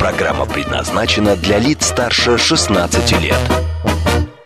Программа предназначена для лиц старше 16 лет.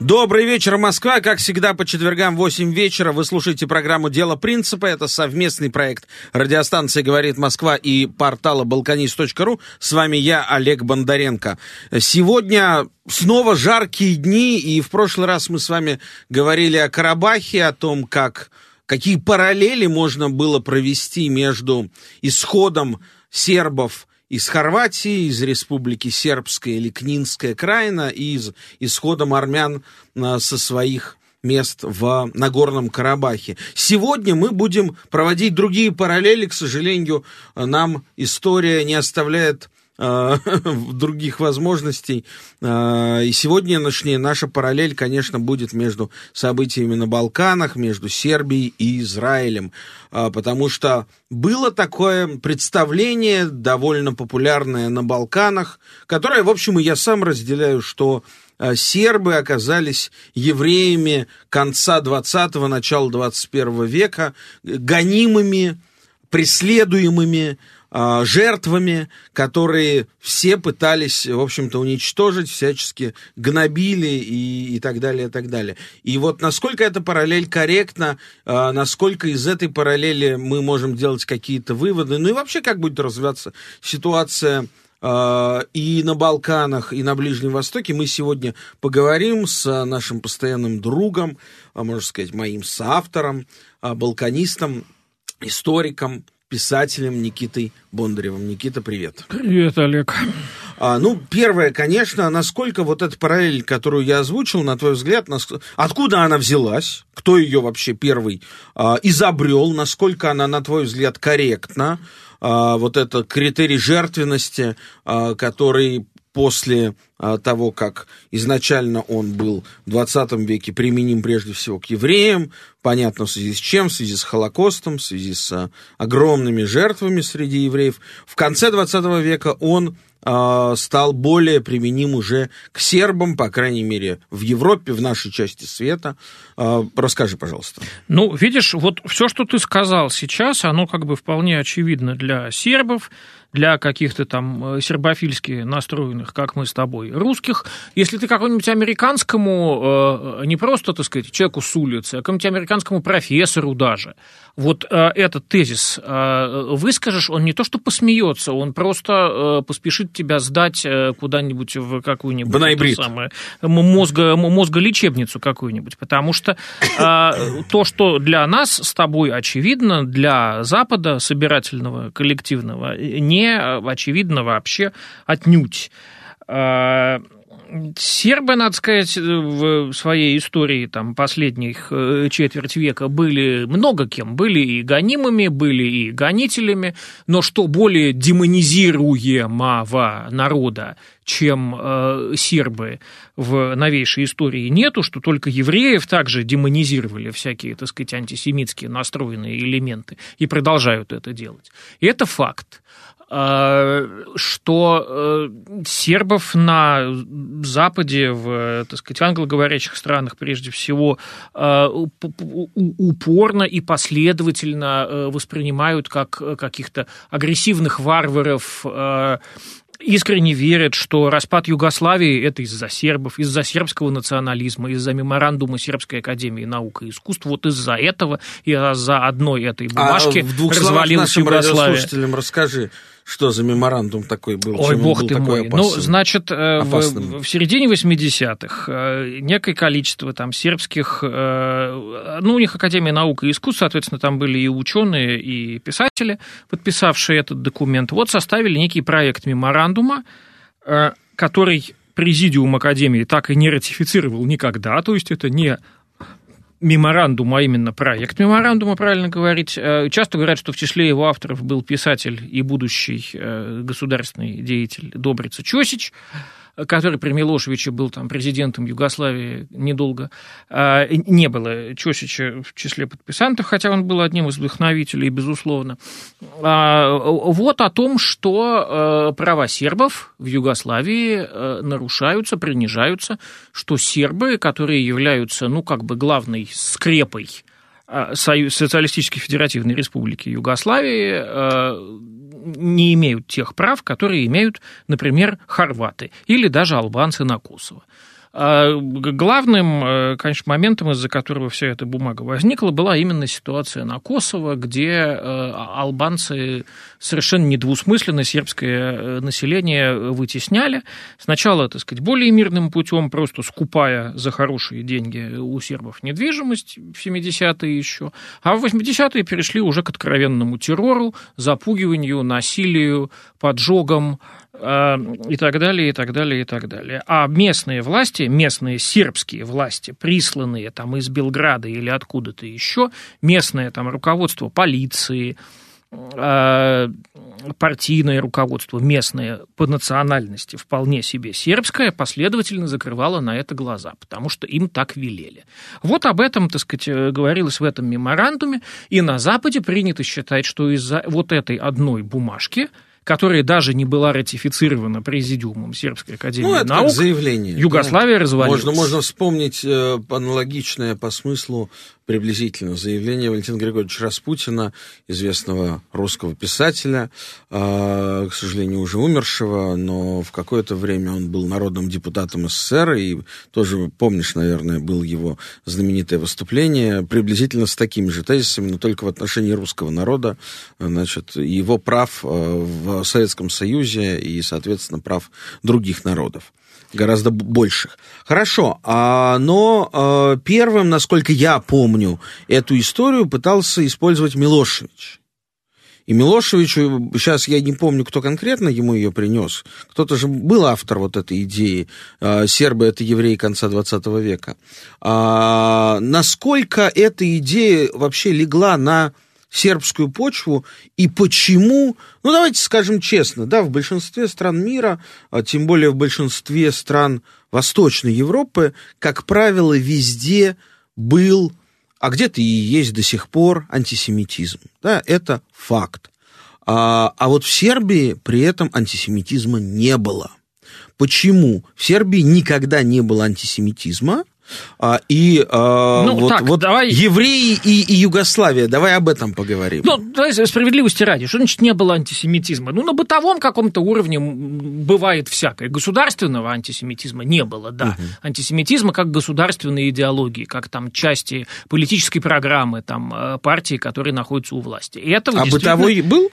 Добрый вечер, Москва. Как всегда, по четвергам в 8 вечера вы слушаете программу «Дело принципа». Это совместный проект радиостанции «Говорит Москва» и портала «Балканист.ру». С вами я, Олег Бондаренко. Сегодня снова жаркие дни, и в прошлый раз мы с вами говорили о Карабахе, о том, как, какие параллели можно было провести между исходом сербов из Хорватии, из Республики Сербская или Книнская Краина и из исходом армян а, со своих мест в Нагорном Карабахе. Сегодня мы будем проводить другие параллели. К сожалению, нам история не оставляет других возможностей. Э, и сегодня точнее, наша параллель, конечно, будет между событиями на Балканах, между Сербией и Израилем. Э, потому что было такое представление, довольно популярное на Балканах, которое, в общем, и я сам разделяю, что сербы оказались евреями конца 20-го, начала 21 века, гонимыми, преследуемыми, жертвами, которые все пытались, в общем-то, уничтожить, всячески гнобили и, и так далее, и так далее. И вот насколько эта параллель корректна, а, насколько из этой параллели мы можем делать какие-то выводы, ну и вообще как будет развиваться ситуация а, и на Балканах, и на Ближнем Востоке. Мы сегодня поговорим с нашим постоянным другом, можно сказать, моим соавтором, балканистом, историком, писателем Никитой Бондаревым. Никита, привет. Привет, Олег. А, ну, первое, конечно, насколько вот эта параллель, которую я озвучил, на твой взгляд, нас... откуда она взялась, кто ее вообще первый а, изобрел, насколько она, на твой взгляд, корректна, а, вот это критерий жертвенности, а, который после а, того, как изначально он был в 20 веке применим прежде всего к евреям, понятно в связи с чем, в связи с Холокостом, в связи с а, огромными жертвами среди евреев. В конце 20 века он а, стал более применим уже к сербам, по крайней мере, в Европе, в нашей части света. Расскажи, пожалуйста. Ну, видишь, вот все, что ты сказал сейчас, оно как бы вполне очевидно для сербов, для каких-то там э, сербофильски настроенных, как мы с тобой, русских. Если ты какому-нибудь американскому, э, не просто, так сказать, человеку с улицы, а какому-нибудь американскому профессору даже, вот э, этот тезис выскажешь, он не то что посмеется, он просто поспешит тебя сдать куда-нибудь в какую-нибудь самое, мозго, мозголечебницу какую-нибудь, потому что то, что для нас с тобой очевидно, для Запада, собирательного, коллективного, не очевидно вообще отнюдь. А, сербы, надо сказать, в своей истории там, последних э, четверть века были много кем. Были и гонимыми, были и гонителями, но что более демонизируемого народа, чем э, сербы в новейшей истории нету, что только евреев также демонизировали всякие, так сказать, антисемитские настроенные элементы и продолжают это делать. И это факт. А, что э, сербов на Западе, в, так сказать, англоговорящих странах прежде всего, а, упорно и последовательно э, воспринимают как каких-то агрессивных варваров, а, искренне верят, что распад Югославии – это из-за сербов, из-за сербского национализма, из-за меморандума Сербской академии наук и искусств. Вот из-за этого и из-за одной этой бумажки а в двух развалилась Югославия. слушателям расскажи, что за меморандум такой был? Ой, бог был ты мой. Ну, значит, э, в, в середине 80-х э, некое количество там сербских, э, ну, у них Академия наук и искусств, соответственно, там были и ученые, и писатели, подписавшие этот документ. Вот составили некий проект меморандума, который Президиум Академии так и не ратифицировал никогда, то есть это не меморандум, а именно проект меморандума, правильно говорить. Э, часто говорят, что в числе его авторов был писатель и будущий э, государственный деятель Добрица Чосич который при Милошевиче был там президентом Югославии недолго, а, не было Чосича в числе подписантов, хотя он был одним из вдохновителей, безусловно. А, вот о том, что э, права сербов в Югославии э, нарушаются, принижаются, что сербы, которые являются, ну, как бы главной скрепой Союз, Социалистической Федеративной Республики Югославии э, не имеют тех прав, которые имеют, например, хорваты или даже албанцы на Косово. А главным, э, конечно, моментом, из-за которого вся эта бумага возникла, была именно ситуация на Косово, где э, албанцы совершенно недвусмысленно сербское э, население вытесняли. Сначала, так сказать, более мирным путем, просто скупая за хорошие деньги у сербов недвижимость в 70-е еще, а в 80-е перешли уже к откровенному террору, запугиванию, насилию, поджогам, а, и так далее, и так далее, и так далее. А местные власти, местные сербские власти, присланные там из Белграда или откуда-то еще, местное там руководство полиции, а, партийное руководство местное по национальности вполне себе сербское последовательно закрывало на это глаза, потому что им так велели. Вот об этом, так сказать, э, говорилось в этом меморандуме, и на Западе принято считать, что из-за вот этой одной бумажки – которая даже не была ратифицирована президиумом Сербской академии ну, это наук, как заявление. Югославия да. развалилась. Можно, можно вспомнить э, аналогичное по смыслу приблизительно заявление Валентина Григорьевича Распутина, известного русского писателя, э, к сожалению, уже умершего, но в какое-то время он был народным депутатом СССР, и тоже, помнишь, наверное, был его знаменитое выступление, приблизительно с такими же тезисами, но только в отношении русского народа, значит, его прав э, в Советском Союзе и, соответственно, прав других народов гораздо больших. Хорошо, а, но а, первым, насколько я помню, эту историю пытался использовать Милошевич. И Милошевичу, сейчас я не помню, кто конкретно ему ее принес, кто-то же был автор вот этой идеи, а, сербы это евреи конца 20 века. Насколько эта идея вообще легла на сербскую почву и почему, ну давайте скажем честно, да, в большинстве стран мира, а тем более в большинстве стран Восточной Европы, как правило, везде был, а где-то и есть до сих пор антисемитизм. Да, это факт. А, а вот в Сербии при этом антисемитизма не было. Почему? В Сербии никогда не было антисемитизма, и а, ну, вот, так, вот давай... евреи и, и Югославия, давай об этом поговорим. Ну, давай справедливости ради, что значит не было антисемитизма? Ну, на бытовом каком-то уровне бывает всякое. Государственного антисемитизма не было, да. Угу. Антисемитизма как государственной идеологии, как там части политической программы там, э, партии, которые находятся у власти. И этого а бытовой был?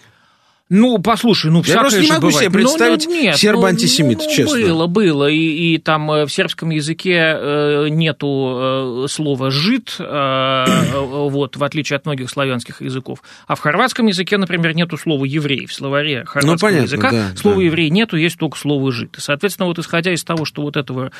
Ну, послушай, ну, Я просто не могу бывает. себе представить ну, нет, серба-антисемита, ну, честно. Было, было, и, и там э, в сербском языке э, нету э, слова «жид», вот, в отличие от многих славянских языков. А в хорватском языке, например, нету слова «еврей». В словаре хорватского ну, понятно, языка да, слова да. «еврей» нету, есть только слово «жид». И, соответственно, вот исходя из того, что вот этого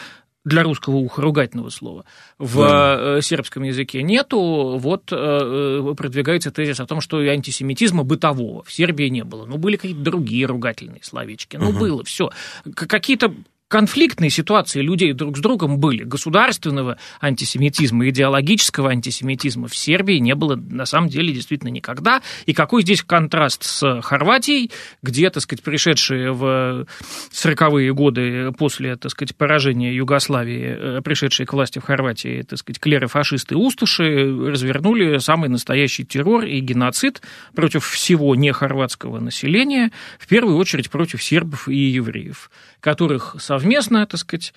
для русского уха ругательного слова в да. Э, сербском языке нету, вот э, э, продвигается тезис о том, что и антисемитизма бытового в Сербии не было. Ну, были какие-то другие ругательные словечки. Ну, угу. было все. Какие-то конфликтные ситуации людей друг с другом были. Государственного антисемитизма, идеологического антисемитизма в Сербии не было на самом деле действительно никогда. И какой здесь контраст с Хорватией, где, так сказать, пришедшие в 40-е годы после, так сказать, поражения Югославии, э, пришедшие к власти в Хорватии, так сказать, клеры-фашисты Усташи развернули самый настоящий террор и геноцид против всего нехорватского населения, в первую очередь против сербов и евреев, которых со совместно, так сказать,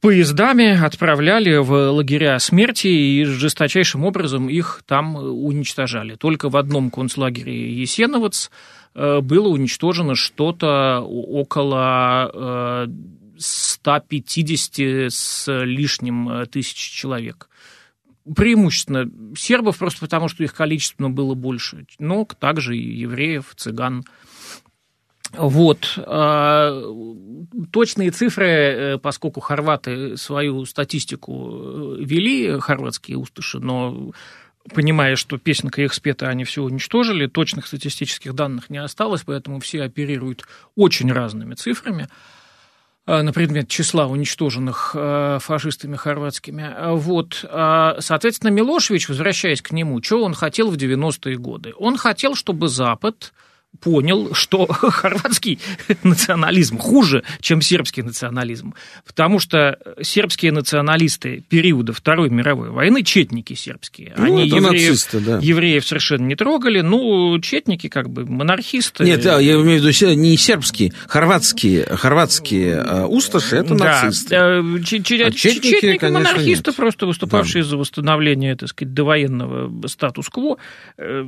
поездами отправляли в лагеря смерти и жесточайшим образом их там уничтожали. Только в одном концлагере Есеновец э, было уничтожено что-то около 150 э, с лишним э, тысяч человек. Преимущественно сербов, просто потому что их количественно было больше, но также и евреев, цыган – вот. А, точные цифры, поскольку хорваты свою статистику вели, хорватские устыши, но понимая, что песенка их спета, они все уничтожили, точных статистических данных не осталось, поэтому все оперируют очень разными цифрами на предмет числа уничтоженных фашистами хорватскими. Вот. Соответственно, Милошевич, возвращаясь к нему, что он хотел в 90-е годы? Он хотел, чтобы Запад понял, что хорватский национализм хуже, чем сербский национализм. Потому что сербские националисты периода Второй мировой войны, четники сербские, ну, они евреев, нацисты, да. евреев совершенно не трогали, ну, четники как бы монархисты. Нет, да, я имею в виду не сербские, хорватские, хорватские э, усташи, это да. нацисты. А четники, четники монархисты, нет. просто выступавшие да. за восстановление, так сказать, довоенного статус-кво, э,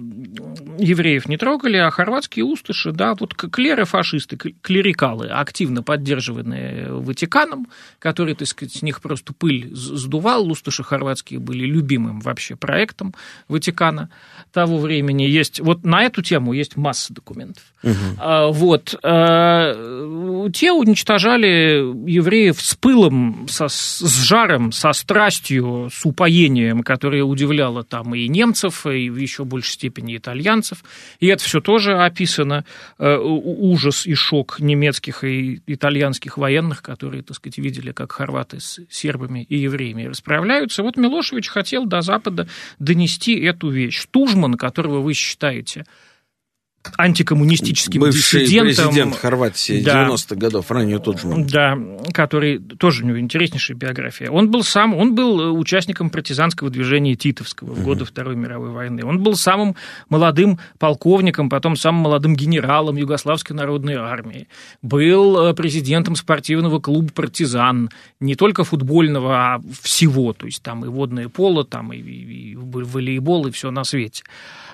евреев не трогали, а хорватские русские устыши, да, вот клеры-фашисты, клерикалы, активно поддерживанные Ватиканом, который, так сказать, с них просто пыль сдувал, устыши хорватские были любимым вообще проектом Ватикана того времени. Есть, вот на эту тему есть масса документов. Угу. А, вот, а, те уничтожали евреев с пылом, со, с жаром, со страстью, с упоением, которое удивляло там и немцев, и в еще большей степени итальянцев. И это все тоже описано описано э, ужас и шок немецких и итальянских военных, которые, так сказать, видели, как хорваты с сербами и евреями расправляются. Вот Милошевич хотел до Запада донести эту вещь. Тужман, которого вы считаете антикоммунистическим Бывший диссидентом. президент Хорватии да, 90-х годов, ранее тот же. Да, который тоже у него интереснейшая биография. Он был сам, он был участником партизанского движения Титовского в годы Второй мировой войны. Он был самым молодым полковником, потом самым молодым генералом Югославской народной армии. Был э, президентом спортивного клуба «Партизан», не только футбольного, а всего, то есть там и водное поло, там и, и, и волейбол, и все на свете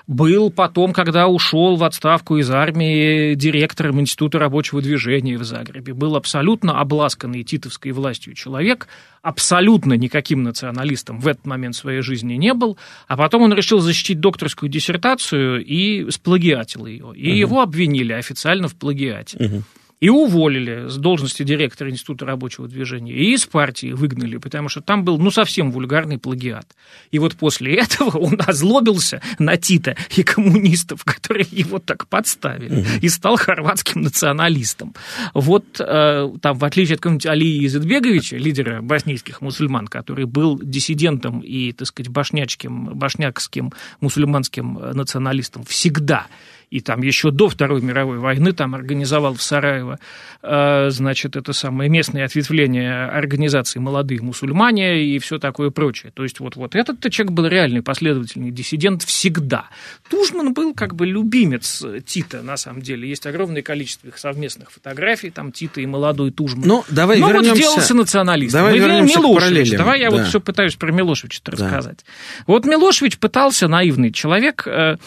был потом, когда ушел в отставку из армии директором Института рабочего движения в Загребе. Был абсолютно обласканный титовской властью человек, абсолютно никаким националистом в этот момент своей жизни не был, а потом он решил защитить докторскую диссертацию и сплагиатил ее. И угу. его обвинили официально в плагиате. Угу и уволили с должности директора Института рабочего движения, и из партии выгнали, потому что там был, ну, совсем вульгарный плагиат. И вот после этого он озлобился на Тита и коммунистов, которые его так подставили, угу. и стал хорватским националистом. Вот э, там, в отличие от какого-нибудь Алии Изетбеговича, лидера боснийских мусульман, который был диссидентом и, так сказать, башнячским, башнякским мусульманским националистом всегда, и там еще до Второй мировой войны там организовал в Сараево, э, значит, это самое местное ответвление организации «Молодые мусульмане» и все такое прочее. То есть вот, вот этот человек был реальный последовательный диссидент всегда. Тужман был как бы любимец Тита, на самом деле. Есть огромное количество их совместных фотографий, там Тита и молодой Тужман. Ну, давай Но вернемся... вот сделался националистом. Давай Мы вернемся Милошевич. Давай я да. вот все пытаюсь про Милошевича рассказать. Да. Вот Милошевич пытался, наивный человек, э,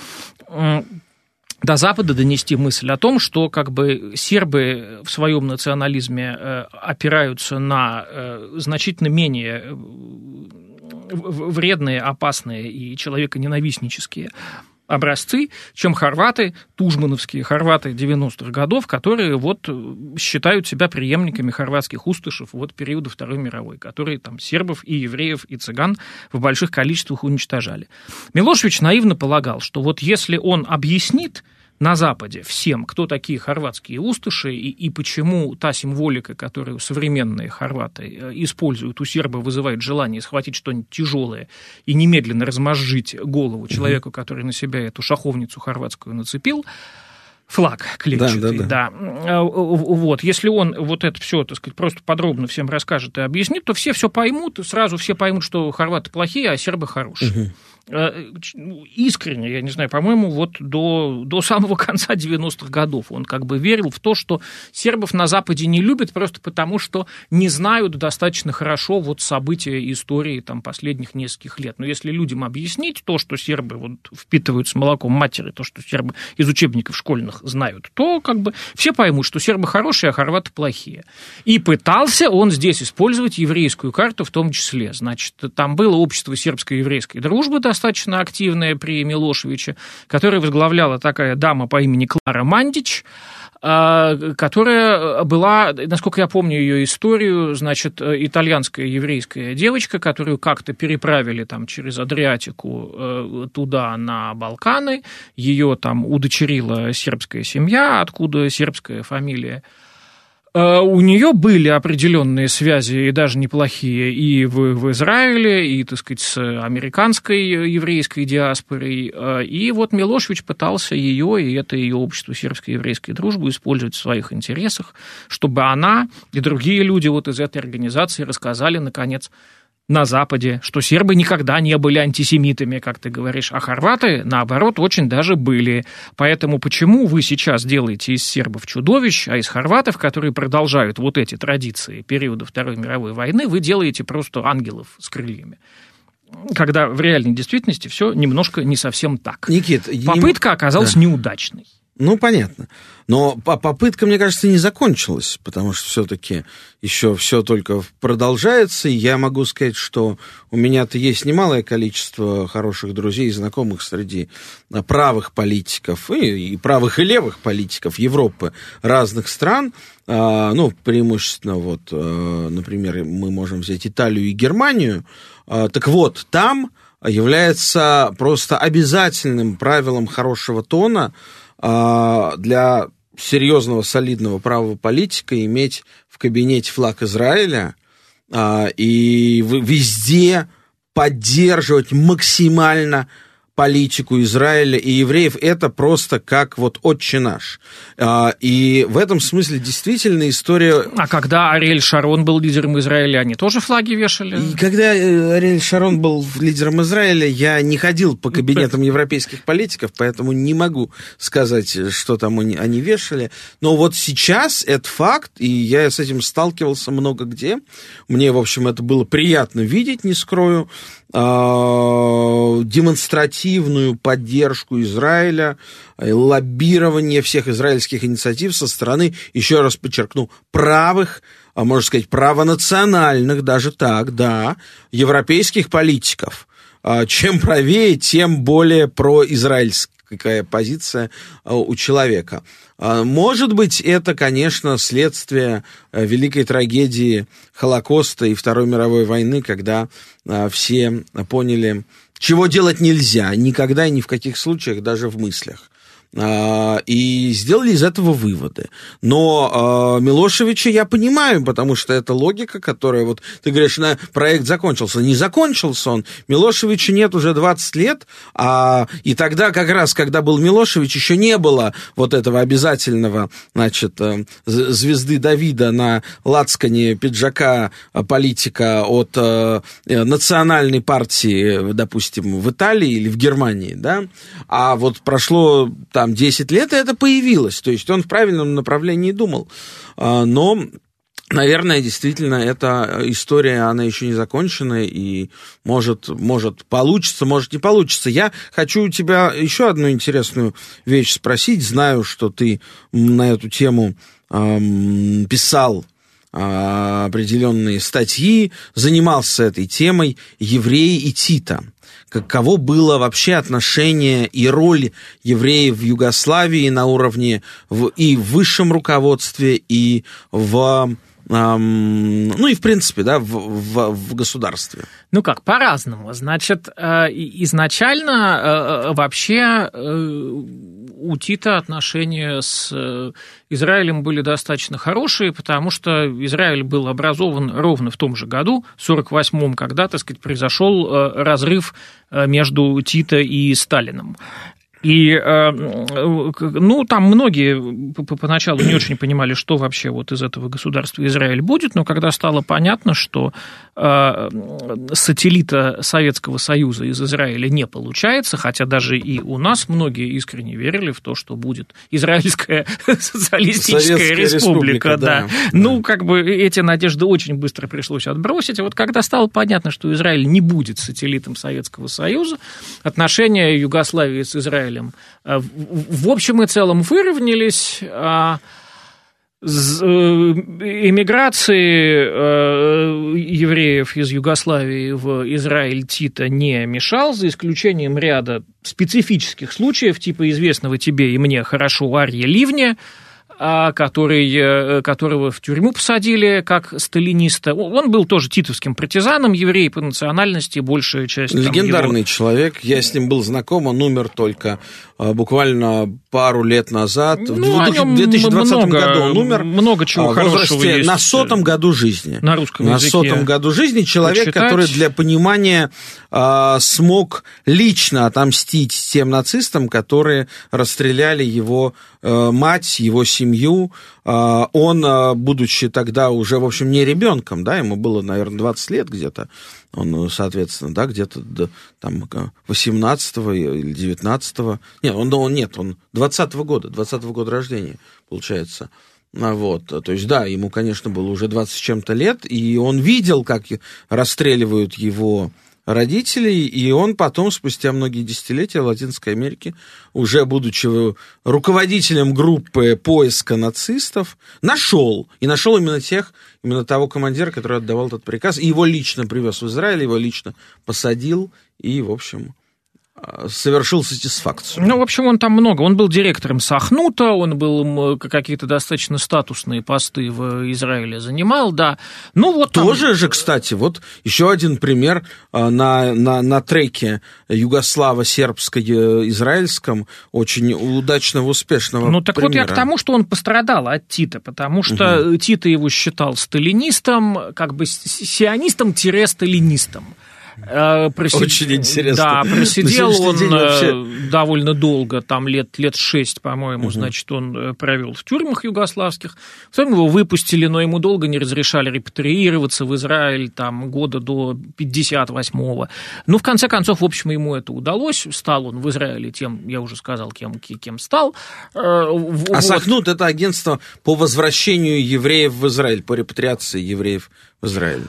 до Запада донести мысль о том, что как бы сербы в своем национализме э, опираются на э, значительно менее э, вредные, опасные и человеконенавистнические образцы, чем хорваты, тужмановские хорваты 90-х годов, которые вот э, считают себя преемниками хорватских устышев вот периода Второй мировой, которые там сербов и евреев и цыган в больших количествах уничтожали. Милошевич наивно полагал, что вот если он объяснит на Западе всем, кто такие хорватские устыши и, и почему та символика, которую современные хорваты э, используют у серба, вызывает желание схватить что-нибудь тяжелое и немедленно размозжить голову человеку, который на себя эту шаховницу хорватскую нацепил, флаг клетчатый, да, да, да. да. Э, вот, если он вот это все, так сказать, просто подробно всем расскажет и объяснит, то все все поймут, сразу все поймут, что хорваты плохие, а сербы хорошие. Угу. Э, ну, искренне, я не знаю, по-моему, вот до, до самого конца 90-х годов он как бы верил в то, что сербов на Западе не любят просто потому, что не знают достаточно хорошо вот события истории там, последних нескольких лет. Но если людям объяснить то, что сербы вот впитывают с молоком матери, то, что сербы из учебников школьных знают, то как бы все поймут, что сербы хорошие, а хорваты плохие. И пытался он здесь использовать еврейскую карту в том числе. Значит, там было общество сербско-еврейской дружбы, достаточно активная при Милошевиче, которую возглавляла такая дама по имени Клара Мандич, а, которая была, насколько я помню ее историю, значит, итальянская еврейская девочка, которую как-то переправили там через Адриатику э, туда, на Балканы, ее там удочерила сербская семья, откуда сербская фамилия. Э, у нее были определенные связи, и даже неплохие, и в, в Израиле, и, так сказать, с американской еврейской диаспорой. Э, и вот Милошевич пытался ее и это ее общество сербской еврейской дружбы использовать в своих интересах, чтобы она и другие люди вот из этой организации рассказали, наконец, на Западе, что сербы никогда не были антисемитами, как ты говоришь, а хорваты, наоборот, очень даже были. Поэтому почему вы сейчас делаете из сербов чудовищ, а из хорватов, которые продолжают вот эти традиции периода Второй мировой войны, вы делаете просто ангелов с крыльями? Когда в реальной действительности все немножко не совсем так. Никит, Попытка оказалась да. неудачной. Ну, понятно. Но попытка, мне кажется, не закончилась, потому что все-таки еще все только продолжается. И я могу сказать, что у меня-то есть немалое количество хороших друзей и знакомых среди а, правых политиков, и, и правых и левых политиков Европы разных стран. А, ну, преимущественно, вот, а, например, мы можем взять Италию и Германию. Так вот, там является просто обязательным правилом хорошего тона – а, для серьезного, солидного правого политика иметь в кабинете флаг Израиля а, и везде поддерживать максимально политику Израиля и евреев, это просто как вот отче наш. А, и в этом смысле действительно история... А когда Ариэль Шарон был лидером Израиля, они тоже флаги вешали? И когда э, Ариэль Шарон был лидером Израиля, я не ходил по кабинетам европейских политиков, поэтому не могу сказать, что там они, они вешали. Но вот сейчас это факт, и я с этим сталкивался много где. Мне, в общем, это было приятно видеть, не скрою. А, демонстративную поддержку Израиля, э, лоббирование всех израильских инициатив со стороны, еще раз подчеркну, правых, а можно сказать, правонациональных, даже так, да, европейских политиков. А, чем правее, тем более произраильских какая позиция а, у человека. А, может быть, это, конечно, следствие э, великой трагедии Холокоста и Второй мировой войны, когда а, все поняли, чего делать нельзя, никогда и ни в каких случаях, даже в мыслях. А, и сделали из этого выводы. Но Милошевича я понимаю, потому что это логика, которая, вот ты говоришь, на проект закончился. Не закончился он. Милошевича нет уже 20 лет, а, и тогда как раз, когда был Милошевич, еще не было вот этого обязательного, значит, э, звезды Давида на лацкане пиджака политика от э, национальной партии, допустим, в Италии или в Германии, да, а вот прошло там 10 лет, и это появилось. То есть он в правильном направлении думал. А, но Наверное, действительно, эта история, она еще не закончена, и может, может получится, может не получится. Я хочу у тебя еще одну интересную вещь спросить. Знаю, что ты на эту тему эм, писал а, определенные статьи, занимался этой темой «Евреи и Тита» каково было вообще отношение и роль евреев в Югославии на уровне в, и в высшем руководстве, и в ну и в принципе, да, в, в, в государстве. Ну как, по-разному. Значит, э, изначально э, вообще э, у Тита отношения с Израилем были достаточно хорошие, потому что Израиль был образован ровно в том же году, в 1948-м, когда, так сказать, произошел разрыв между Тита и Сталином. И, э, ну, там многие поначалу не очень понимали, что вообще вот из этого государства Израиль будет, но когда стало понятно, что э, сателлита Советского Союза из Израиля не получается, хотя даже и у нас многие искренне верили в то, что будет Израильская социалистическая Советская республика. республика да. да. Ну, как бы эти надежды очень быстро пришлось отбросить. И вот когда стало понятно, что Израиль не будет сателлитом Советского Союза, отношения Югославии с Израилем Израилем, э, в общем и целом выровнялись. А, эмиграции э, евреев из Югославии в Израиль Тита не мешал, за исключением ряда специфических случаев, типа известного тебе и мне хорошо Арья Ливня, который, э, которого в тюрьму посадили как сталиниста. Он был тоже титовским партизаном, еврей по национальности, большая часть... Легендарный его... человек, я с ним был знаком, он умер только а, буквально пару лет назад, ну, в 2020 много, году он умер. Много чего а, хорошего есть. На сотом году жизни. На русском на языке. На сотом году жизни человек, почитать. который для понимания э, смог лично отомстить тем нацистам, которые расстреляли его э, мать, его семью. Э, он, будучи тогда уже, в общем, не ребенком, да, ему было, наверное, 20 лет где-то, он, соответственно, да, где-то там 18 или 19 нет, он, он нет, он 20 -го года, 20 -го года рождения, получается. А вот, то есть, да, ему, конечно, было уже 20 с чем-то лет, и он видел, как расстреливают его родителей, и он потом, спустя многие десятилетия в Латинской Америке, уже будучи руководителем группы поиска нацистов, нашел, и нашел именно тех, именно того командира, который отдавал этот приказ, и его лично привез в Израиль, его лично посадил, и, в общем, совершил сатисфакцию. Ну, в общем, он там много. Он был директором Сахнута, он был какие-то достаточно статусные посты в Израиле занимал, да. Ну, вот Тоже там... же, кстати, вот еще один пример а, на, на, на треке югославо-сербско-израильском очень удачного, успешного Ну, так примера. вот я к тому, что он пострадал от Тита, потому что угу. Тита его считал сталинистом, как бы сионистом-сталинистом. Э, просид... Очень интересно. Да, просидел он э, вообще... довольно долго, там лет, лет шесть, по-моему, угу. значит, он э, провел в тюрьмах югославских. Потом его выпустили, но ему долго не разрешали репатриироваться в Израиль, там, года до 58-го. Ну, в конце концов, в общем, ему это удалось. Стал он в Израиле тем, я уже сказал, кем, кем стал. А вот. Сахнут – это агентство по возвращению евреев в Израиль, по репатриации евреев в Израиль.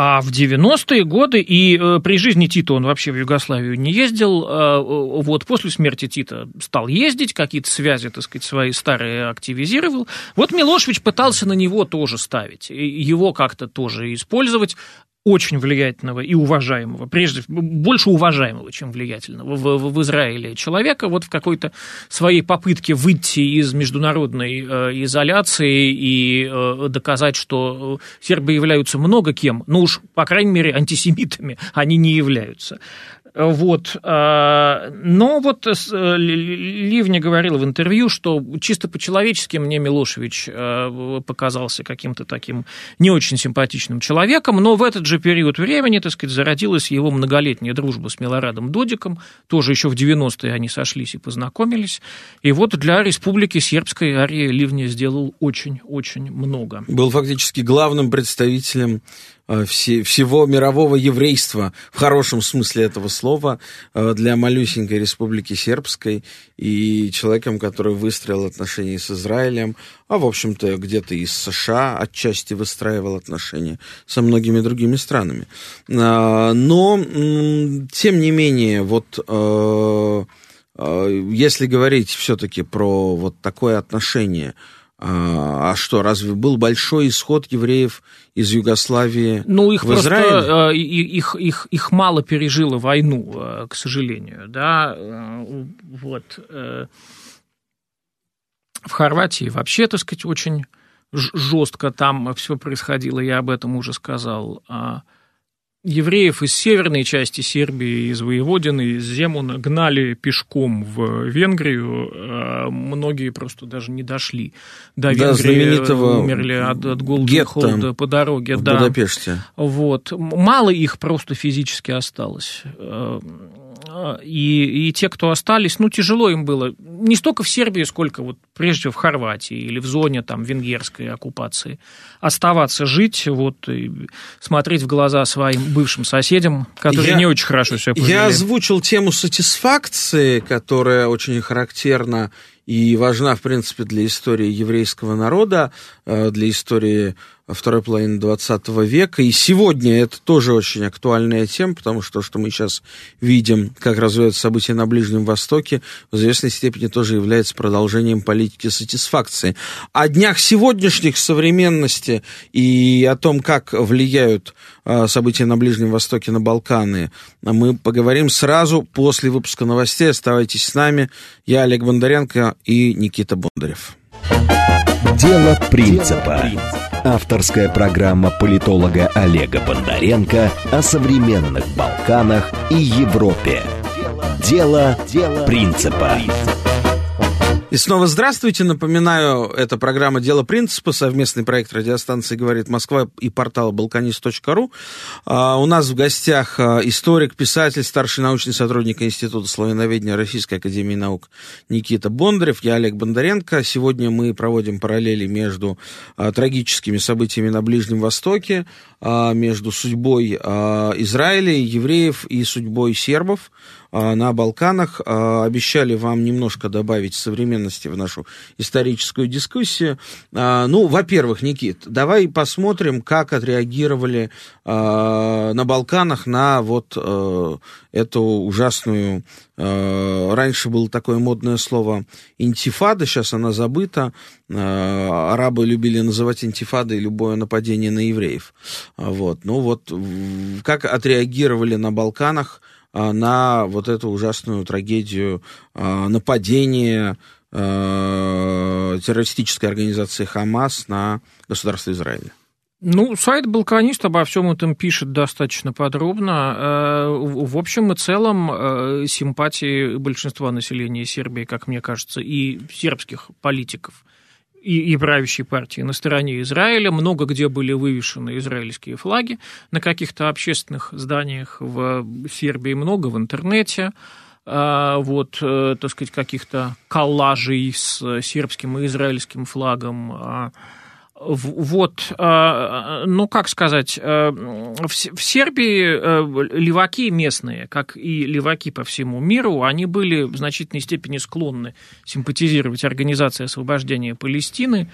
А в 90-е годы, и э, при жизни Тита он вообще в Югославию не ездил, э, вот после смерти Тита стал ездить, какие-то связи, так сказать, свои старые активизировал. Вот Милошевич пытался на него тоже ставить, его как-то тоже использовать очень влиятельного и уважаемого, прежде больше уважаемого, чем влиятельного в, в, в Израиле человека, вот в какой-то своей попытке выйти из международной э, изоляции и э, доказать, что сербы являются много кем, ну уж, по крайней мере, антисемитами они не являются. Вот. А, но вот э, Ливни говорил в интервью, что чисто по-человечески мне Милошевич э, показался каким-то таким не очень симпатичным человеком, но в этот же период времени, так сказать, зародилась его многолетняя дружба с Милорадом Додиком, тоже еще в 90-е они сошлись и познакомились, и вот для Республики Сербской Ария Ливни сделал очень-очень много. Был фактически главным представителем Э, все, всего мирового еврейства, в хорошем смысле этого слова, э, для малюсенькой республики сербской и человеком, который выстроил отношения с Израилем, а, в общем-то, где-то из США отчасти выстраивал отношения со многими другими странами. Э, но, тем не менее, вот если говорить все-таки про вот такое отношение – а, а что, разве был большой исход евреев из Югославии ну, их в Израиле? Просто, их, их, их мало пережило войну, э, к сожалению. Да? Э, вот. Э, в Хорватии вообще, так сказать, очень жестко там все происходило, я об этом уже сказал. А евреев из северной части Сербии, из Воеводины, из Земуна гнали пешком в Венгрию. А многие просто даже не дошли до Венгрии. Да, знаменитого умерли от, от голода и холода по дороге. В да. Будапеште. Вот. Мало их просто физически осталось. И, и те, кто остались, ну, тяжело им было. Не столько в Сербии, сколько вот прежде в Хорватии или в зоне там венгерской оккупации. Оставаться жить, вот, и смотреть в глаза своим бывшим соседям, которые я, не очень хорошо себя повели. Я озвучил тему сатисфакции, которая очень характерна и важна, в принципе, для истории еврейского народа, э, для истории второй половины 20 века. И сегодня это тоже очень актуальная тема, потому что то, что мы сейчас видим, как развиваются события на Ближнем Востоке, в известной степени тоже является продолжением политики сатисфакции. О днях сегодняшних современности и о том, как влияют э, события на Ближнем Востоке, на Балканы, мы поговорим сразу после выпуска новостей. Оставайтесь с нами. Я Олег Бондаренко и Никита Бондарев. Дело принципа. Авторская программа политолога Олега Бондаренко о современных Балканах и Европе. Дело принципа. И снова здравствуйте. Напоминаю, это программа «Дело принципа», совместный проект радиостанции «Говорит Москва» и портала «Балканист.ру». А, у нас в гостях а, историк, писатель, старший научный сотрудник Института славяноведения Российской Академии Наук Никита Бондарев. Я Олег Бондаренко. Сегодня мы проводим параллели между а, трагическими событиями на Ближнем Востоке, между судьбой Израиля, евреев и судьбой сербов. А, на Балканах. А, обещали вам немножко добавить современности в нашу историческую дискуссию. А, ну, во-первых, Никит, давай посмотрим, как отреагировали на Балканах на вот эту ужасную... Раньше было такое модное слово интифада, сейчас она забыта. Э, арабы любили называть интифадой любое нападение на евреев. Вот. Ну вот, как отреагировали на Балканах а, на вот эту ужасную трагедию нападения террористической организации Хамас на государство Израиля. Ну, сайт «Балканист» обо всем этом пишет достаточно подробно. Э, в общем и целом, э, симпатии большинства населения Сербии, как мне кажется, и сербских политиков – и, и правящей партии на стороне Израиля. Много где были вывешены израильские флаги. На каких-то общественных зданиях в Сербии, много в интернете. А, вот, э, так сказать, каких-то коллажей с сербским и израильским флагом, а, вот, а, ну, как сказать, э, в Сербии э, леваки местные, как и леваки по всему миру, они были в значительной степени склонны симпатизировать Организации освобождения Палестины,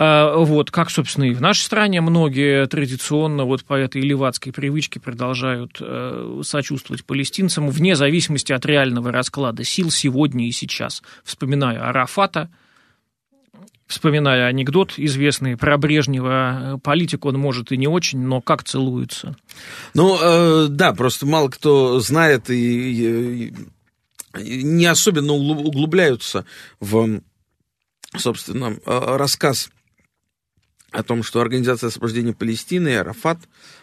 а, вот, как, собственно, и в нашей стране многие традиционно вот по этой левацкой привычке продолжают э, сочувствовать палестинцам вне зависимости от реального расклада сил сегодня и сейчас. Вспоминаю Арафата, вспоминая анекдот известный про Брежнева, э, политик он может и не очень, но как целуется. Ну, э, да, просто мало кто знает и, и не особенно углубляются в, собственно, э, рассказ о том, что Организация освобождения Палестины и Арафат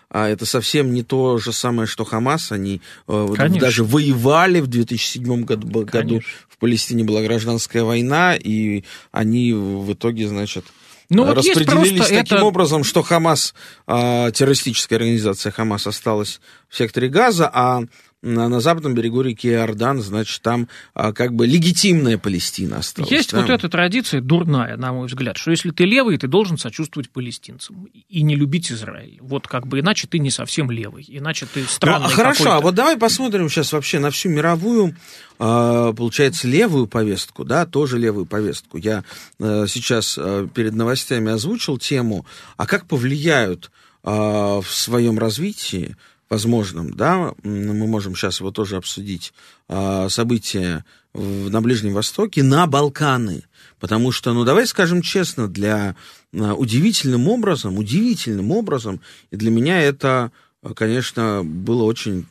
а это совсем не то же самое, что Хамас. Они э, Конечно. даже воевали в 2007 году, году. В Палестине была гражданская война, и они в итоге, значит, ну, вот распределились таким это... образом, что Хамас, э, террористическая организация Хамас осталась в секторе Газа, а на, на западном берегу реки Иордан, значит, там а, как бы легитимная Палестина осталась. Есть да? вот эта традиция дурная, на мой взгляд, что если ты левый, ты должен сочувствовать палестинцам и не любить Израиль. Вот как бы иначе ты не совсем левый, иначе ты странный ну, Хорошо, а вот давай посмотрим сейчас вообще на всю мировую, а, получается, левую повестку, да, тоже левую повестку. Я а, сейчас а, перед новостями озвучил тему, а как повлияют в своем развитии возможным, да, мы можем сейчас его тоже обсудить, а, события на Ближнем Востоке на Балканы. Потому что, ну, давай скажем честно, для а, удивительным образом, удивительным образом, и для меня это, конечно, было очень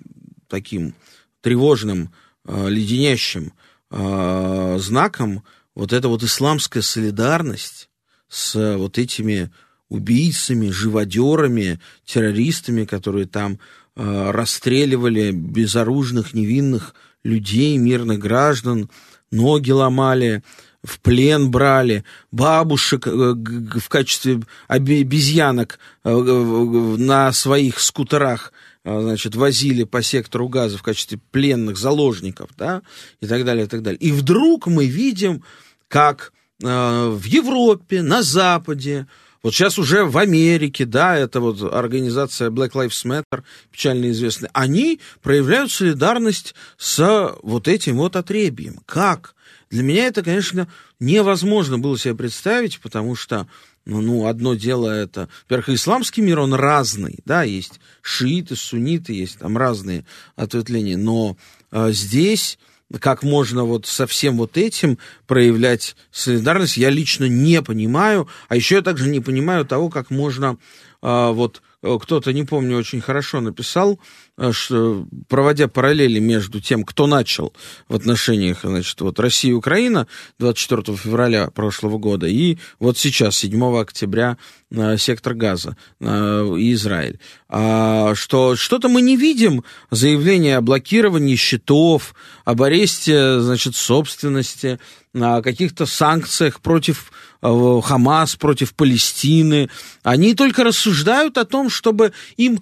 таким тревожным, а, леденящим знаком вот эта вот исламская солидарность с вот этими убийцами, живодерами, террористами, которые там расстреливали безоружных, невинных людей, мирных граждан, ноги ломали, в плен брали, бабушек э, в качестве обезьянок э, на своих скутерах значит, возили по сектору газа в качестве пленных заложников, да, и так далее, и так далее. И вдруг мы видим, как в Европе, на Западе, Вот сейчас уже в Америке, да, это вот организация Black Lives Matter, печально известная, они проявляют солидарность с вот этим вот отребием. Как? Для меня это, конечно, невозможно было себе представить, потому что ну, ну, одно дело это, во-первых, исламский мир, он разный, да, есть шииты, сунниты, есть там разные ответвления, но э, здесь как можно вот со всем вот этим проявлять солидарность, я лично не понимаю, а еще я также не понимаю того, как можно э, вот кто-то, не помню, очень хорошо написал, э, что, проводя параллели между тем, кто начал в отношениях, значит, вот Россия и Украина 24 февраля прошлого года, и вот сейчас, 7 октября, э, сектор газа и Израиль. А, что что-то мы не видим заявления о блокировании счетов, об аресте, значит, собственности, о каких-то санкциях против Э, Хамас, против Палестины. Они только рассуждают о том, чтобы им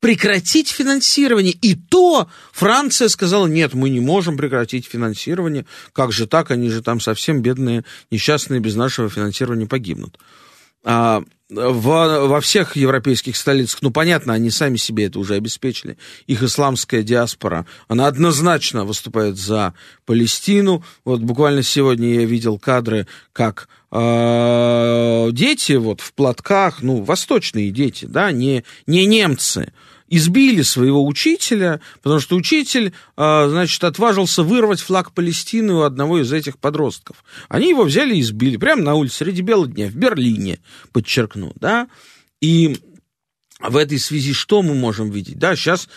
прекратить финансирование. И то Франция сказала, нет, мы не можем прекратить финансирование. Как же так? Они же там совсем бедные, несчастные, без нашего финансирования погибнут. А, во, во всех европейских столицах, ну, понятно, они сами себе это уже обеспечили. Их исламская диаспора, она однозначно выступает за Палестину. Вот буквально сегодня я видел кадры, как дети вот в платках, ну, восточные дети, да, не, не немцы, избили своего учителя, потому что учитель, а, значит, отважился вырвать флаг Палестины у одного из этих подростков. Они его взяли и избили прямо на улице среди бела дня, в Берлине, подчеркну, да, и в этой связи что мы можем видеть? Да, сейчас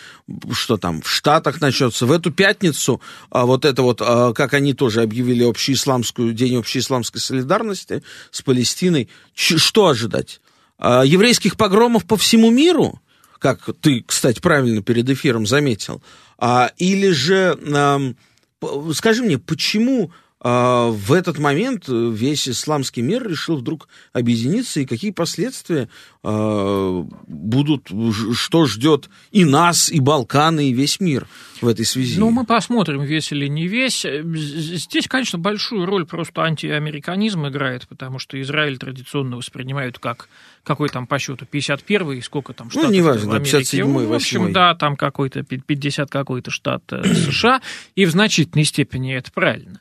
что там в Штатах начнется. В эту пятницу а, вот это вот, а, как они тоже объявили общеисламскую, день общеисламской солидарности с Палестиной. Ч- что ожидать? А, еврейских погромов по всему миру? как ты, кстати, правильно перед эфиром заметил, а, или же, а, скажи мне, почему в этот момент весь исламский мир решил вдруг объединиться, и какие последствия а, будут, что ждет и нас, и Балканы, и весь мир в этой связи? Ну, мы посмотрим, весь или не весь. Здесь, конечно, большую роль просто антиамериканизм играет, потому что Израиль традиционно воспринимают как какой там по счету 51-й, сколько там ну, штатов ну, неважно, в Америке. 57-й, В общем, да, там какой-то 50 какой-то штат э, США, и в значительной степени это правильно.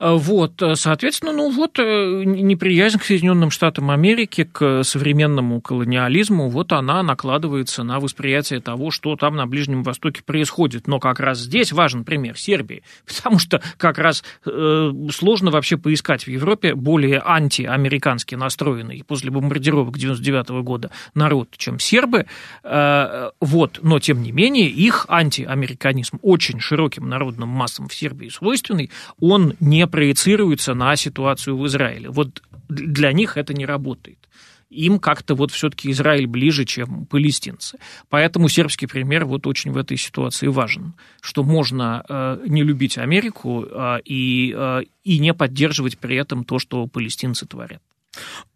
Э, вот, э, соответственно, ну вот э, неприязнь к Соединенным Штатам Америки, к современному колониализму, вот она накладывается на восприятие того, что там на Ближнем Востоке происходит. Но как раз здесь важен пример Сербии, потому что как раз э, сложно вообще поискать в Европе более антиамерикански настроенный после бомбардировок 99 -го года народ, чем сербы. Э, вот, но тем не менее их антиамериканизм очень широким народным массам в Сербии свойственный, он не проецируется на ситуацию в Израиле. Вот для них это не работает им как-то вот все-таки Израиль ближе, чем палестинцы. Поэтому сербский пример вот очень в этой ситуации важен, что можно э, не любить Америку э, и, э, и не поддерживать при этом то, что палестинцы творят.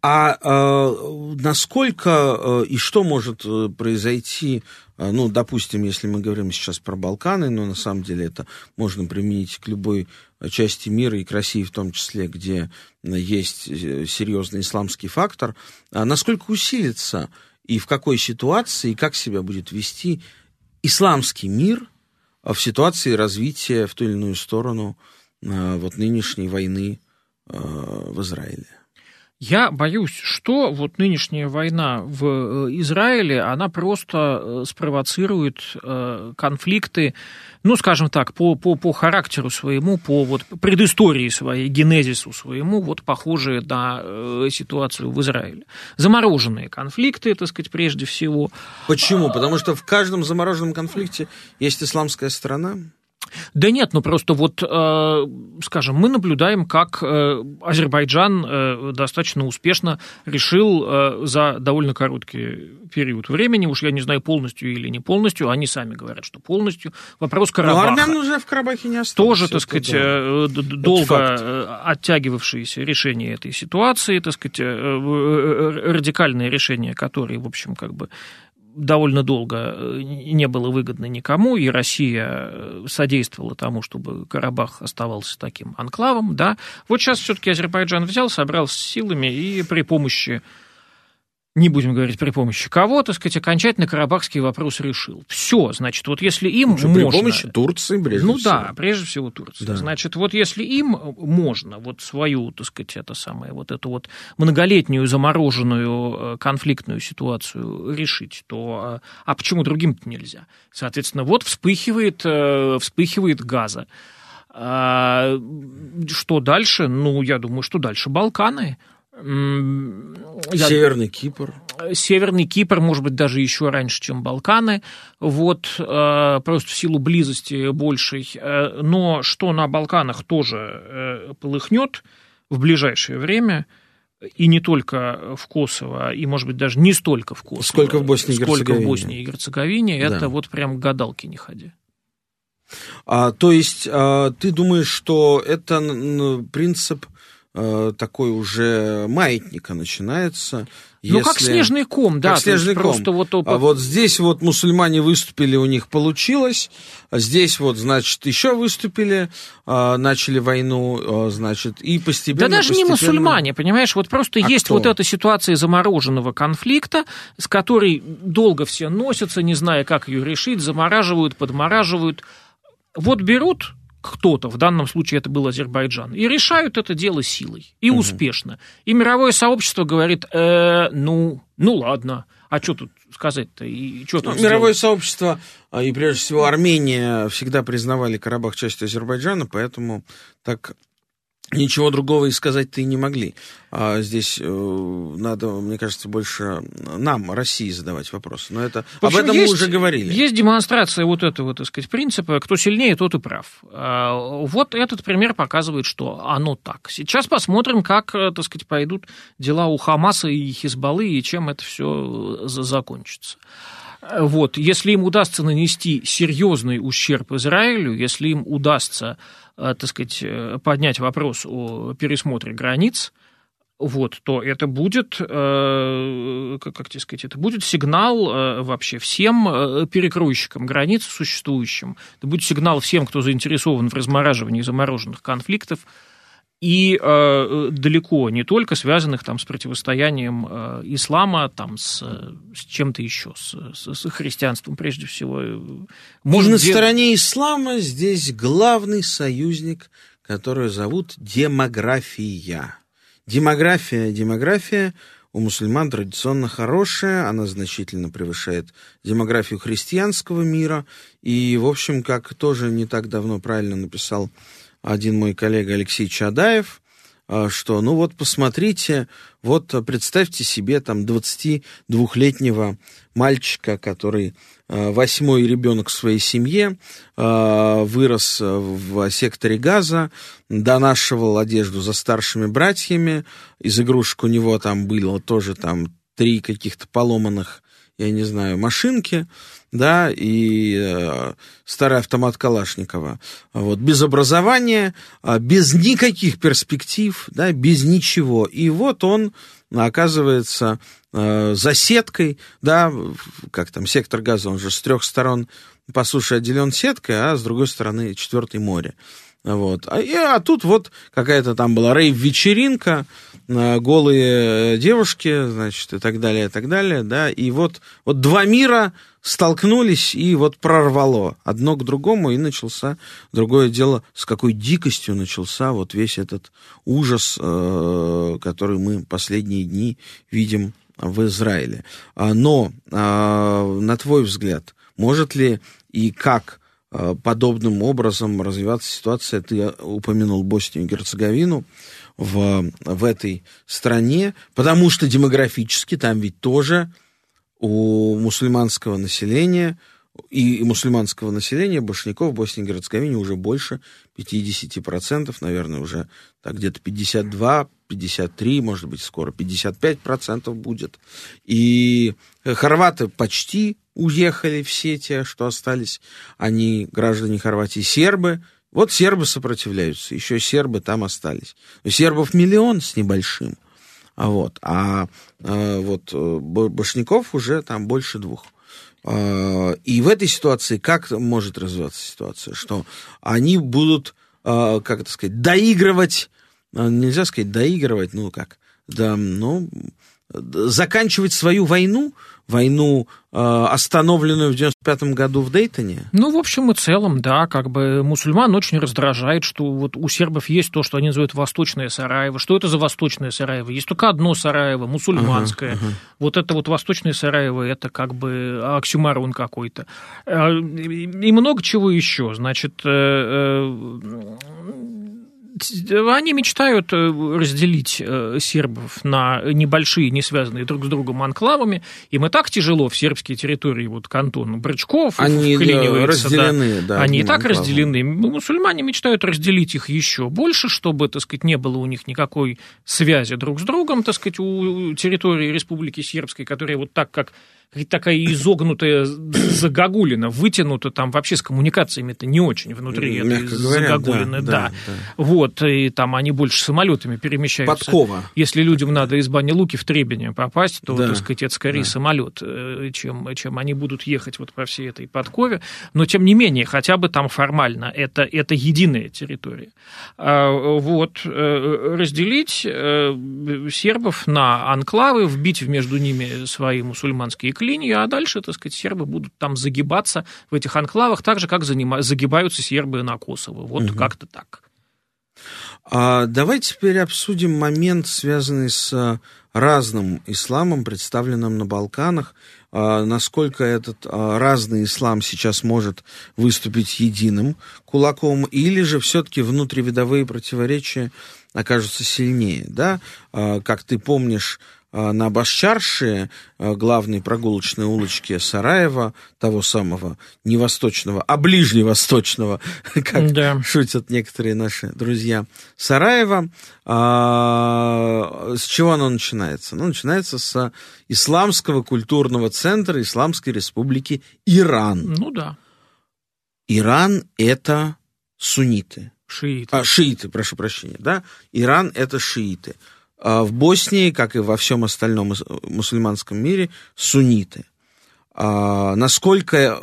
А э, насколько э, и что может э, произойти, э, ну, допустим, если мы говорим сейчас про Балканы, но на самом деле это можно применить к любой части мира и к России в том числе, где есть э, серьезный исламский фактор, а насколько усилится и в какой ситуации, и как себя будет вести исламский мир в ситуации развития в ту или иную сторону э, вот нынешней войны э, в Израиле? Я боюсь, что вот нынешняя война в э, Израиле, она просто э, спровоцирует э, конфликты, ну, скажем так, по, по, по характеру своему, по вот предыстории своей, генезису своему, вот похожие на ситуацию в Израиле. Замороженные конфликты, так сказать, прежде всего. Почему? Потому что в каждом замороженном конфликте есть исламская сторона? Да нет, ну просто вот, э, скажем, мы наблюдаем, как э, Азербайджан э, достаточно успешно решил за довольно короткий период времени, уж я не знаю, полностью или не полностью, они сами говорят, что полностью, вопрос Карабаха. Но армян уже в Карабахе не осталось. Тоже, так сказать, да. долго оттягивавшееся решение этой ситуации, так сказать, радикальное решение, которое, в общем, как бы довольно долго э, не было выгодно никому, и Россия э, содействовала тому, чтобы Карабах оставался таким анклавом, да. Вот сейчас все-таки Азербайджан взял, собрался с силами и при помощи не будем говорить при помощи кого, так сказать, окончательно карабахский вопрос решил. Все, значит, вот если им ну, можно... При помощи Турции, прежде ну, всего. Ну да, прежде всего Турции. Да. Значит, вот если им можно вот свою, так сказать, это самое, вот эту вот многолетнюю замороженную э, конфликтную ситуацию решить, то э, а почему другим-то нельзя? Соответственно, вот вспыхивает, э, вспыхивает газа. А, что дальше? Ну, я думаю, что дальше Балканы. Северный Кипр. Северный Кипр, может быть, даже еще раньше, чем Балканы, вот, э, просто в силу близости большей. Э, но что на Балканах тоже э, полыхнет в ближайшее время, и не только в Косово, и, может быть, даже не столько в Косово. Сколько в Боснии и Герцеговине. Сколько в Боснии и Герцеговине, да. это вот прям гадалки не ходи. А, то есть а, ты думаешь, что это принцип Э, такой уже маятника начинается. Ну, как снежный ком, да. Как снежный ком. Просто вот... А вот здесь вот мусульмане выступили, у них получилось. А здесь вот, значит, еще выступили, а, начали войну, значит, и постепенно... Да даже постепенно... не мусульмане, понимаешь, вот просто а есть кто? вот эта ситуация замороженного конфликта, с которой долго все носятся, не зная, как ее решить, замораживают, подмораживают. Вот берут кто-то, в данном случае это был Азербайджан, и решают это дело силой, и угу. успешно. И мировое сообщество говорит, э, ну, ну ладно, а что тут сказать-то? И что ну, мировое сообщество, а, и прежде всего Армения, всегда признавали Карабах частью Азербайджана, поэтому так Ничего другого и сказать-то и не могли. А здесь э, надо, мне кажется, больше нам, России, задавать вопросы. Но это об этом есть, мы уже говорили. Есть демонстрация вот этого, так сказать, принципа, кто сильнее, тот и прав. А, вот этот пример показывает, что оно так. Сейчас посмотрим, как, э, так сказать, пойдут дела у Хамаса и Хизбаллы, и чем это все э, закончится. Вот, если им удастся нанести серьезный ущерб Израилю, если им удастся так сказать, э, поднять вопрос о пересмотре границ, вот, то это будет, э, как тебе сказать, это будет сигнал вообще всем перекройщикам границ существующим. Это будет сигнал всем, кто заинтересован в размораживании замороженных конфликтов, и э, далеко не только связанных там с противостоянием э, ислама, там с, с чем-то еще, с, с, с христианством прежде всего. Может, и на где... стороне ислама здесь главный союзник, который зовут демография. Демография, демография у мусульман традиционно хорошая, она значительно превышает демографию христианского мира. И, в общем, как тоже не так давно правильно написал один мой коллега Алексей Чадаев, а, что, ну вот посмотрите, вот представьте себе там 22-летнего мальчика, который а, восьмой ребенок в своей семье, а, вырос в секторе газа, донашивал одежду за старшими братьями, из игрушек у него там было тоже там три каких-то поломанных, я не знаю, машинки, да, и э, старый автомат Калашникова. Вот, без образования, э, без никаких перспектив, да, без ничего. И вот он оказывается э, за сеткой, да, как там, сектор газа, он же с трех сторон по суше отделен сеткой, а с другой стороны четвертое море. Вот. А, и, а тут вот какая-то там была рейв-вечеринка, голые девушки, значит, и так далее, и так далее, да, и вот, вот два мира столкнулись и вот прорвало одно к другому, и начался другое дело, с какой дикостью начался вот весь этот ужас, э, который мы последние дни видим в Израиле. А, но, а, на твой взгляд, может ли и как э, подобным образом развиваться ситуация, ты упомянул Боснию и Герцеговину, в, в этой стране, потому что демографически там ведь тоже у мусульманского населения и мусульманского населения башняков в Боснии и Герцеговине уже больше 50%, наверное, уже так где-то 52, 53, может быть, скоро 55% будет. И хорваты почти уехали все те, что остались, они граждане Хорватии, сербы, вот сербы сопротивляются, еще сербы там остались. Сербов миллион с небольшим. А вот, а, а вот э, Башняков уже там больше двух. А, и в этой ситуации как может развиваться ситуация? Что они будут, а, как это сказать, доигрывать, нельзя сказать доигрывать, ну как, да, ну, заканчивать свою войну, войну, э, остановленную в 95 году в Дейтоне? Ну, в общем и целом, да, как бы мусульман очень раздражает, что вот у сербов есть то, что они называют Восточное Сараево. Что это за Восточное Сараево? Есть только одно Сараево, мусульманское. Ага. Вот это вот Восточное Сараево, это как бы оксюмарон какой-то. Э, и много чего еще. Значит, э, они мечтают э, разделить э, сербов на небольшие, не связанные друг с другом анклавами. Им и так тяжело в сербские территории, вот кантон Брычков, они разделены, да. да они и так анклавом. разделены. Мусульмане мечтают разделить их еще больше, чтобы, так сказать, не было у них никакой связи друг с другом, так сказать, у территории Республики Сербской, которая вот так, как такая изогнутая загогулина, вытянута там вообще с коммуникациями-то не очень внутри этой загогулины, да, да. да. Вот, и там они больше самолетами перемещаются. Подкова. Если людям надо из бани Луки в Требене попасть, то, да. так сказать, это скорее да. самолет, э, чем, чем они будут ехать вот по всей этой подкове. Но, тем не менее, хотя бы там формально это, это единая территория. А, вот, э, разделить э, сербов на анклавы, вбить между ними свои мусульманские к линию, а дальше, так сказать, сербы будут там загибаться в этих анклавах, так же, как загибаются сербы на Косово. Вот угу. как-то так. А давайте теперь обсудим момент, связанный с разным исламом, представленным на Балканах. А, насколько этот а, разный ислам сейчас может выступить единым кулаком, или же все-таки внутривидовые противоречия окажутся сильнее. Да? А, как ты помнишь, а, на Башчарше, а, главной прогулочной улочке Сараева, того самого не восточного, а ближневосточного, как да. шутят некоторые наши друзья Сараева. А, с чего оно начинается? Ну, начинается с Исламского культурного центра Исламской Республики Иран. Ну да. Иран – это сунниты. Шииты. А, шииты, прошу прощения, да. Иран – это шииты. А в Боснии, как и во всем остальном мусульманском мире, сунниты. А насколько,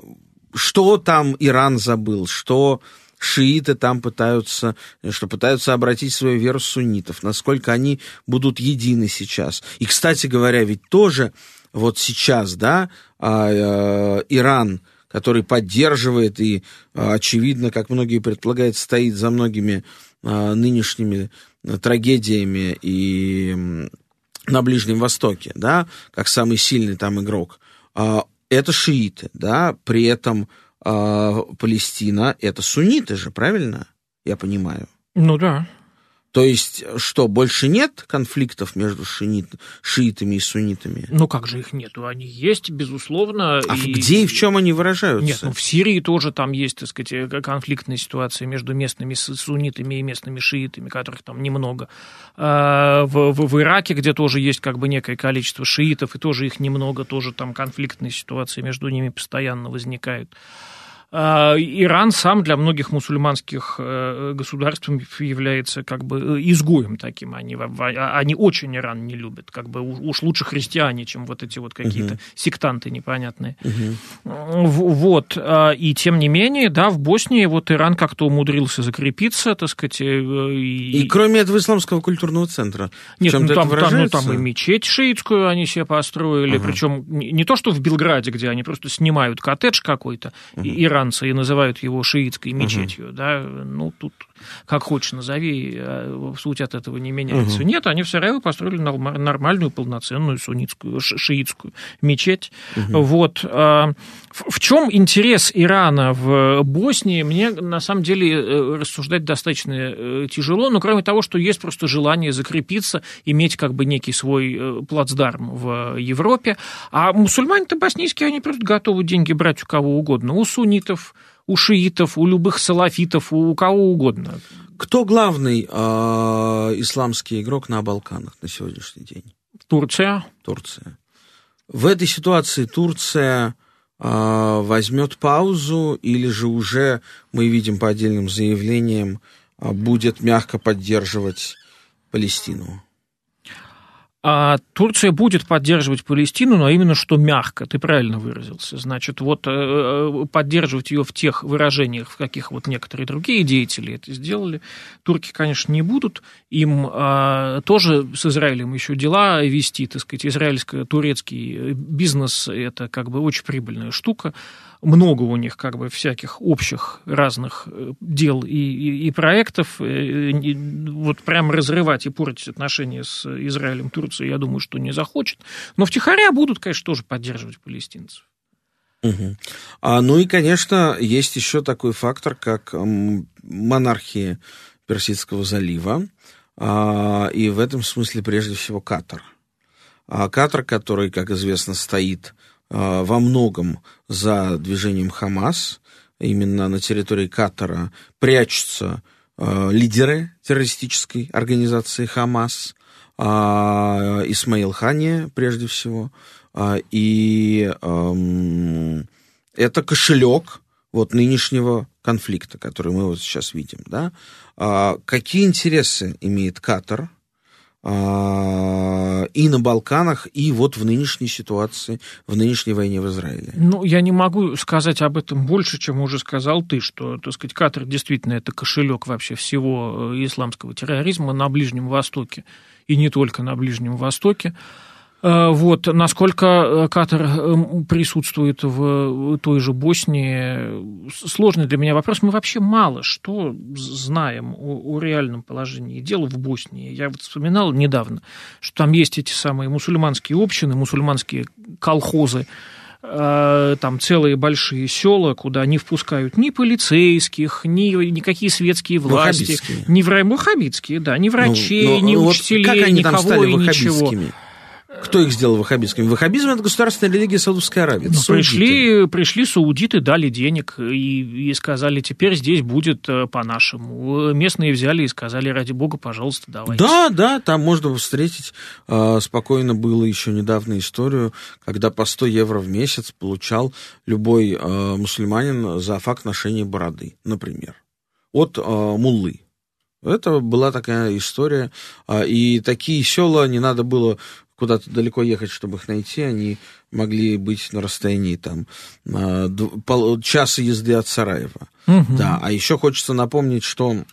что там Иран забыл, что шииты там пытаются, что пытаются обратить свою веру суннитов, насколько они будут едины сейчас. И, кстати говоря, ведь тоже вот сейчас, да, а, Иран, который поддерживает и, очевидно, как многие предполагают, стоит за многими нынешними трагедиями и на Ближнем Востоке, да, как самый сильный там игрок, а, это шииты, да, при этом а, Палестина это сунниты же, правильно? Я понимаю. Ну да. То есть, что, больше нет конфликтов между шиит, шиитами и суннитами? Ну, как же их нету? Они есть, безусловно. А и... где и в чем они выражаются? Нет, ну, в Сирии тоже там есть, так сказать, э, конфликтная ситуация между местными суннитами и местными шиитами, которых там немного. А, в, в, в Ираке, где тоже есть как бы некое количество шиитов, и тоже их немного, тоже там конфликтные ситуации между ними постоянно возникают. А, Иран сам для многих мусульманских э, государств является как бы э, изгоем таким. Они, а, они очень Иран не любят. Как бы уж лучше христиане, чем вот эти вот какие-то угу. сектанты непонятные. Угу. Вот. А, и тем не менее, да, в Боснии вот Иран как-то умудрился закрепиться, так сказать. Э, и, и кроме этого исламского культурного центра. Нет, ну там, там, ну там и мечеть шиитскую они себе построили. Угу. Причем не то, что в Белграде, где они просто снимают коттедж какой-то, угу. Иран иранцы и называют его шиитской мечетью, угу. да, ну, тут как хочешь назови, а суть от этого не меняется. Угу. Нет, они в Сараево построили нормальную, полноценную суннитскую, шиитскую мечеть. Угу. Вот. А, в чем интерес Ирана в Боснии, мне на самом деле э, рассуждать достаточно э, тяжело, но кроме того, что есть просто желание закрепиться, иметь как бы некий свой э, плацдарм в Европе. А мусульмане-то боснийские, они просто готовы деньги брать у кого угодно. У суннитов, у шиитов, у любых салафитов, у кого угодно. Кто главный э, исламский игрок на Балканах на сегодняшний день? Турция. Турция. В этой ситуации Турция э, возьмет паузу или же уже мы видим по отдельным заявлениям э, будет мягко поддерживать Палестину? А Турция будет поддерживать Палестину, но именно что мягко, ты правильно выразился. Значит, вот э, э, поддерживать ее в тех выражениях, в каких вот некоторые другие деятели это сделали, турки, конечно, не будут. Им а, тоже с Израилем еще дела вести, так сказать, израильско-турецкий бизнес – это как бы очень прибыльная штука много у них как бы всяких общих разных э, дел и, и, и проектов. Э, вот прям разрывать и портить отношения с Израилем Турция, я думаю, что не захочет. Но втихаря будут, конечно, тоже поддерживать палестинцев. Угу. А, ну и, конечно, есть еще такой фактор, как монархия Персидского залива, а, и в этом смысле прежде всего Катар. А Катар, который, как известно, стоит во многом за движением Хамас. Именно на территории Катара прячутся а, лидеры террористической организации Хамас, а, Исмаил Хания прежде всего. И это кошелек вот нынешнего конфликта, который мы вот сейчас видим. Да? Какие интересы имеет Катар – а, и на Балканах, и вот в нынешней ситуации, в нынешней войне в Израиле. Ну, я не могу сказать об этом больше, чем уже сказал ты, что, так сказать, Катар действительно это кошелек вообще всего э, исламского терроризма на Ближнем Востоке, и не только на Ближнем Востоке. Э, вот, насколько э, Катар эм, присутствует в той же Боснии, сложный для меня вопрос. Мы вообще мало что знаем о, о реальном положении дела в Боснии. Я вот вспоминал недавно, что там есть эти самые мусульманские общины, мусульманские колхозы, э, там целые большие села, куда не впускают ни полицейских, ни никакие светские власти, ни вра... да, ни врачей, ну, ну, ни учителей, вот как они никого там стали и ничего. Кто их сделал ваххабитскими? Ваххабизм – это государственная религия Саудовской Аравии. Ну, пришли, пришли саудиты, дали денег и, и сказали, теперь здесь будет э, по-нашему. Местные взяли и сказали, ради бога, пожалуйста, давайте. Да, да, там можно встретить. Э, спокойно было еще недавно историю, когда по 100 евро в месяц получал любой э, мусульманин за факт ношения бороды, например, от муллы. Это была такая история. И такие села не надо было куда-то далеко ехать, чтобы их найти, они могли быть на расстоянии там часа езды от Сараева. Угу. Да, а еще хочется напомнить, что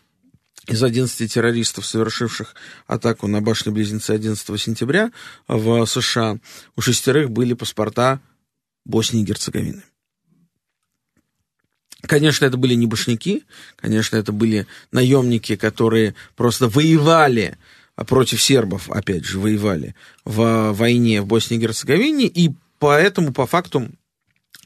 из 11 террористов, совершивших атаку на башни-близнецы 11 сентября в США, у шестерых были паспорта Боснии и Герцеговины. Конечно, это были не башняки, конечно, это были наемники, которые просто воевали а против сербов, опять же, воевали в войне в Боснии и Герцеговине, и поэтому, по факту,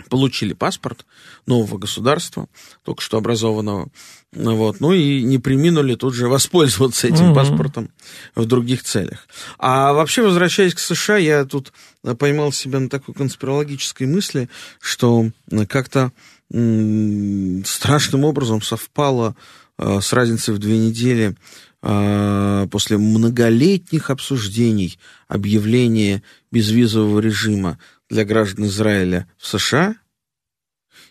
получили паспорт нового государства, только что образованного, вот, ну и не приминули тут же воспользоваться этим угу. паспортом в других целях. А вообще, возвращаясь к США, я тут поймал себя на такой конспирологической мысли, что как-то страшным образом совпало э, с разницей в две недели а, после многолетних обсуждений объявления безвизового режима для граждан Израиля в США,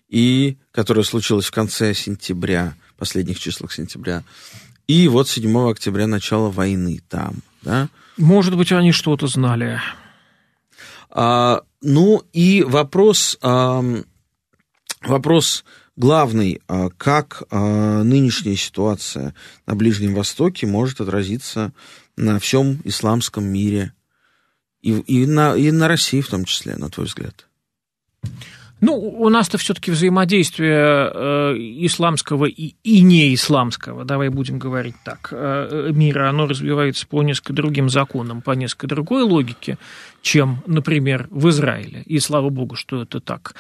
и которое случилось в конце сентября, последних числах сентября, и вот 7 октября начало войны там, да? Может быть, они что-то знали. А, ну и вопрос, а, вопрос главный, а, как а, нынешняя ситуация на Ближнем Востоке может отразиться на всем исламском мире и, и, на, и на России в том числе, на твой взгляд? Ну, у нас-то все-таки взаимодействие э, исламского и, и не исламского, давай будем говорить так, э, мира, оно развивается по несколько другим законам, по несколько другой логике, чем, например, в Израиле. И слава богу, что это так.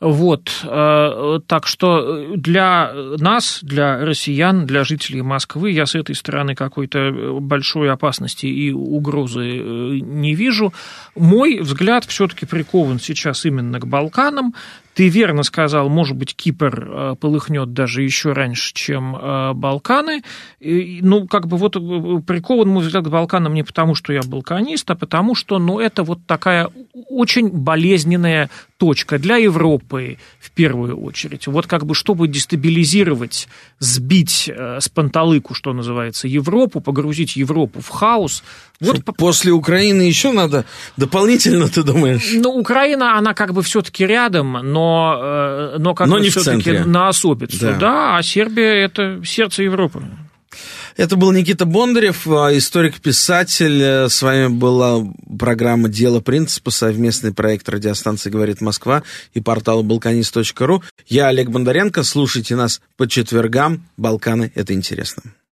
Вот, э, так что для нас, для россиян, для жителей Москвы, я с этой стороны какой-то большой опасности и угрозы э, не вижу. Мой взгляд все-таки прикован сейчас именно к Балканам. Ты верно сказал, может быть, Кипр э, полыхнет даже еще раньше, чем э, Балканы. И, ну, как бы вот э, прикован мой взгляд к Балканам не потому, что я балканист, а потому что, ну, это вот такая очень болезненная точка для Европы в первую очередь. Вот как бы чтобы дестабилизировать, сбить с панталыку, что называется, Европу, погрузить Европу в хаос. Вот что, после Украины еще надо дополнительно, ты думаешь? Ну, Украина, она как бы все-таки рядом, но, э, но как но бы все-таки на особицу, да. да, а Сербия это сердце Европы. Это был Никита Бондарев, а, историк-писатель. С вами была программа «Дело принципа», совместный проект радиостанции «Говорит Москва» и портала «Балканист.ру». Я Олег Бондаренко. Слушайте нас по четвергам. «Балканы» — это интересно.